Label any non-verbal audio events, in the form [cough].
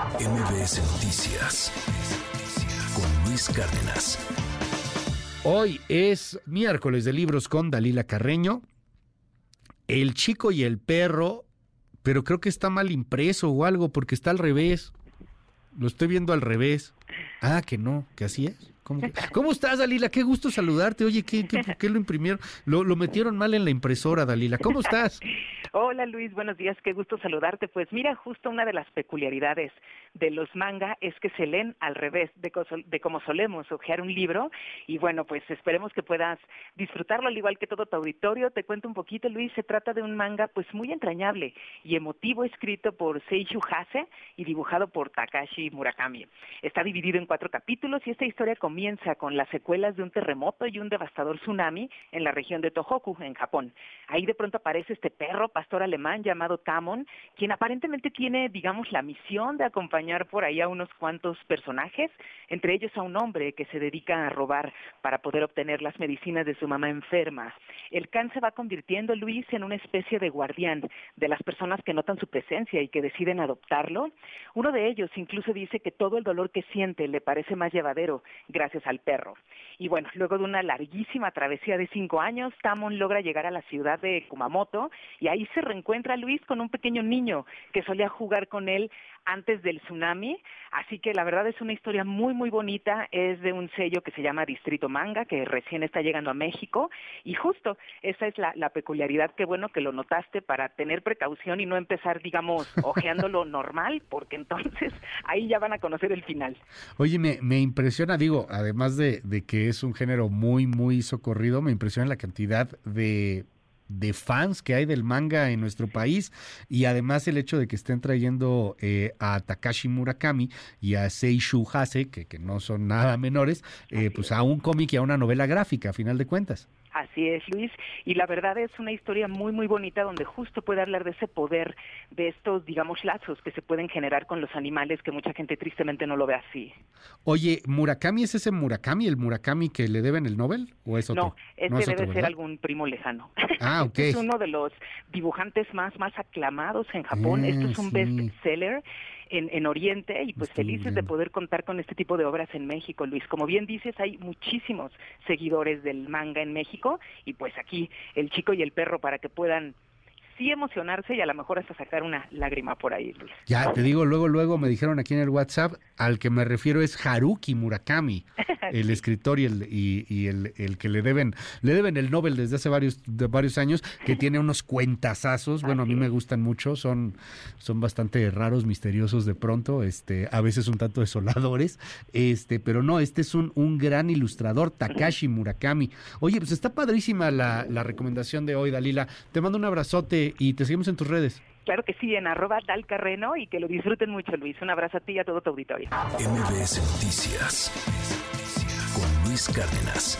MBS Noticias con Luis Cárdenas. Hoy es miércoles de libros con Dalila Carreño. El chico y el perro, pero creo que está mal impreso o algo porque está al revés. Lo estoy viendo al revés. Ah, que no, que así es. ¿Cómo, estás, Dalila? Qué gusto saludarte. Oye, ¿qué, qué, lo imprimieron? Lo, lo, metieron mal en la impresora, Dalila. ¿Cómo estás? Hola, Luis. Buenos días. Qué gusto saludarte. Pues mira, justo una de las peculiaridades de los manga es que se leen al revés de, como solemos ojear un libro. Y bueno, pues esperemos que puedas disfrutarlo al igual que todo tu auditorio. Te cuento un poquito, Luis. Se trata de un manga pues muy entrañable y emotivo escrito por Seishu Hase y dibujado por Takashi Murakami. Está dividido en cuatro capítulos y esta historia comienza con las secuelas de un terremoto y un devastador tsunami en la región de Tohoku, en Japón. Ahí de pronto aparece este perro pastor alemán llamado Tamon, quien aparentemente tiene, digamos, la misión de acompañar por ahí a unos cuantos personajes, entre ellos a un hombre que se dedica a robar para poder obtener las medicinas de su mamá enferma. El can se va convirtiendo, Luis, en una especie de guardián de las personas que notan su presencia y que deciden adoptarlo. Uno de ellos incluso dice que todo el dolor que siente le parece más llevadero gracias al perro. Y bueno, luego de una larguísima travesía de cinco años, Tamon logra llegar a la ciudad de Kumamoto y ahí se reencuentra Luis con un pequeño niño que solía jugar con él antes del tsunami. Así que la verdad es una historia muy, muy bonita. Es de un sello que se llama Distrito Manga, que recién está llegando a México. Y justo esa es la, peculiaridad. Qué bueno que lo notaste para tener precaución y no empezar, digamos, [laughs] ojeándolo normal, porque entonces [laughs] ahí ya van a conocer el final. Oye, me, me impresiona, digo, además de, de que es un género muy, muy socorrido, me impresiona la cantidad de de fans que hay del manga en nuestro país y además el hecho de que estén trayendo eh, a Takashi Murakami y a Seishu Hase, que, que no son nada menores, eh, pues a un cómic y a una novela gráfica, a final de cuentas. Así es, Luis. Y la verdad es una historia muy, muy bonita donde justo puede hablar de ese poder, de estos, digamos, lazos que se pueden generar con los animales que mucha gente tristemente no lo ve así. Oye, ¿Murakami es ese Murakami, el Murakami que le deben el Nobel? ¿O es otro? No, este debe ser algún primo lejano. Ah, [laughs] ok. es uno de los dibujantes más, más aclamados en Japón. Esto es un ah, best seller en, en Oriente y pues felices de poder contar con este tipo de obras en México, Luis. Como bien dices, hay muchísimos seguidores del manga en México y pues aquí el chico y el perro para que puedan sí emocionarse y a lo mejor hasta sacar una lágrima por ahí, Luis. Ya, te digo, luego, luego me dijeron aquí en el WhatsApp, al que me refiero es Haruki Murakami, [laughs] el escritor y el, y, el, el, que le deben, le deben el Nobel desde hace varios, de varios años, que tiene unos cuentasazos, bueno, a mí me gustan mucho, son, son bastante raros, misteriosos de pronto, este, a veces un tanto desoladores, este, pero no, este es un, un gran ilustrador, Takashi Murakami. Oye, pues está padrísima la, la recomendación de hoy, Dalila. Te mando un abrazote y te seguimos en tus redes. Claro que sí, en arroba dalcarreno y que lo disfruten mucho, Luis. Un abrazo a ti y a todo tu auditorio. MBS Noticias Luis Cárdenas.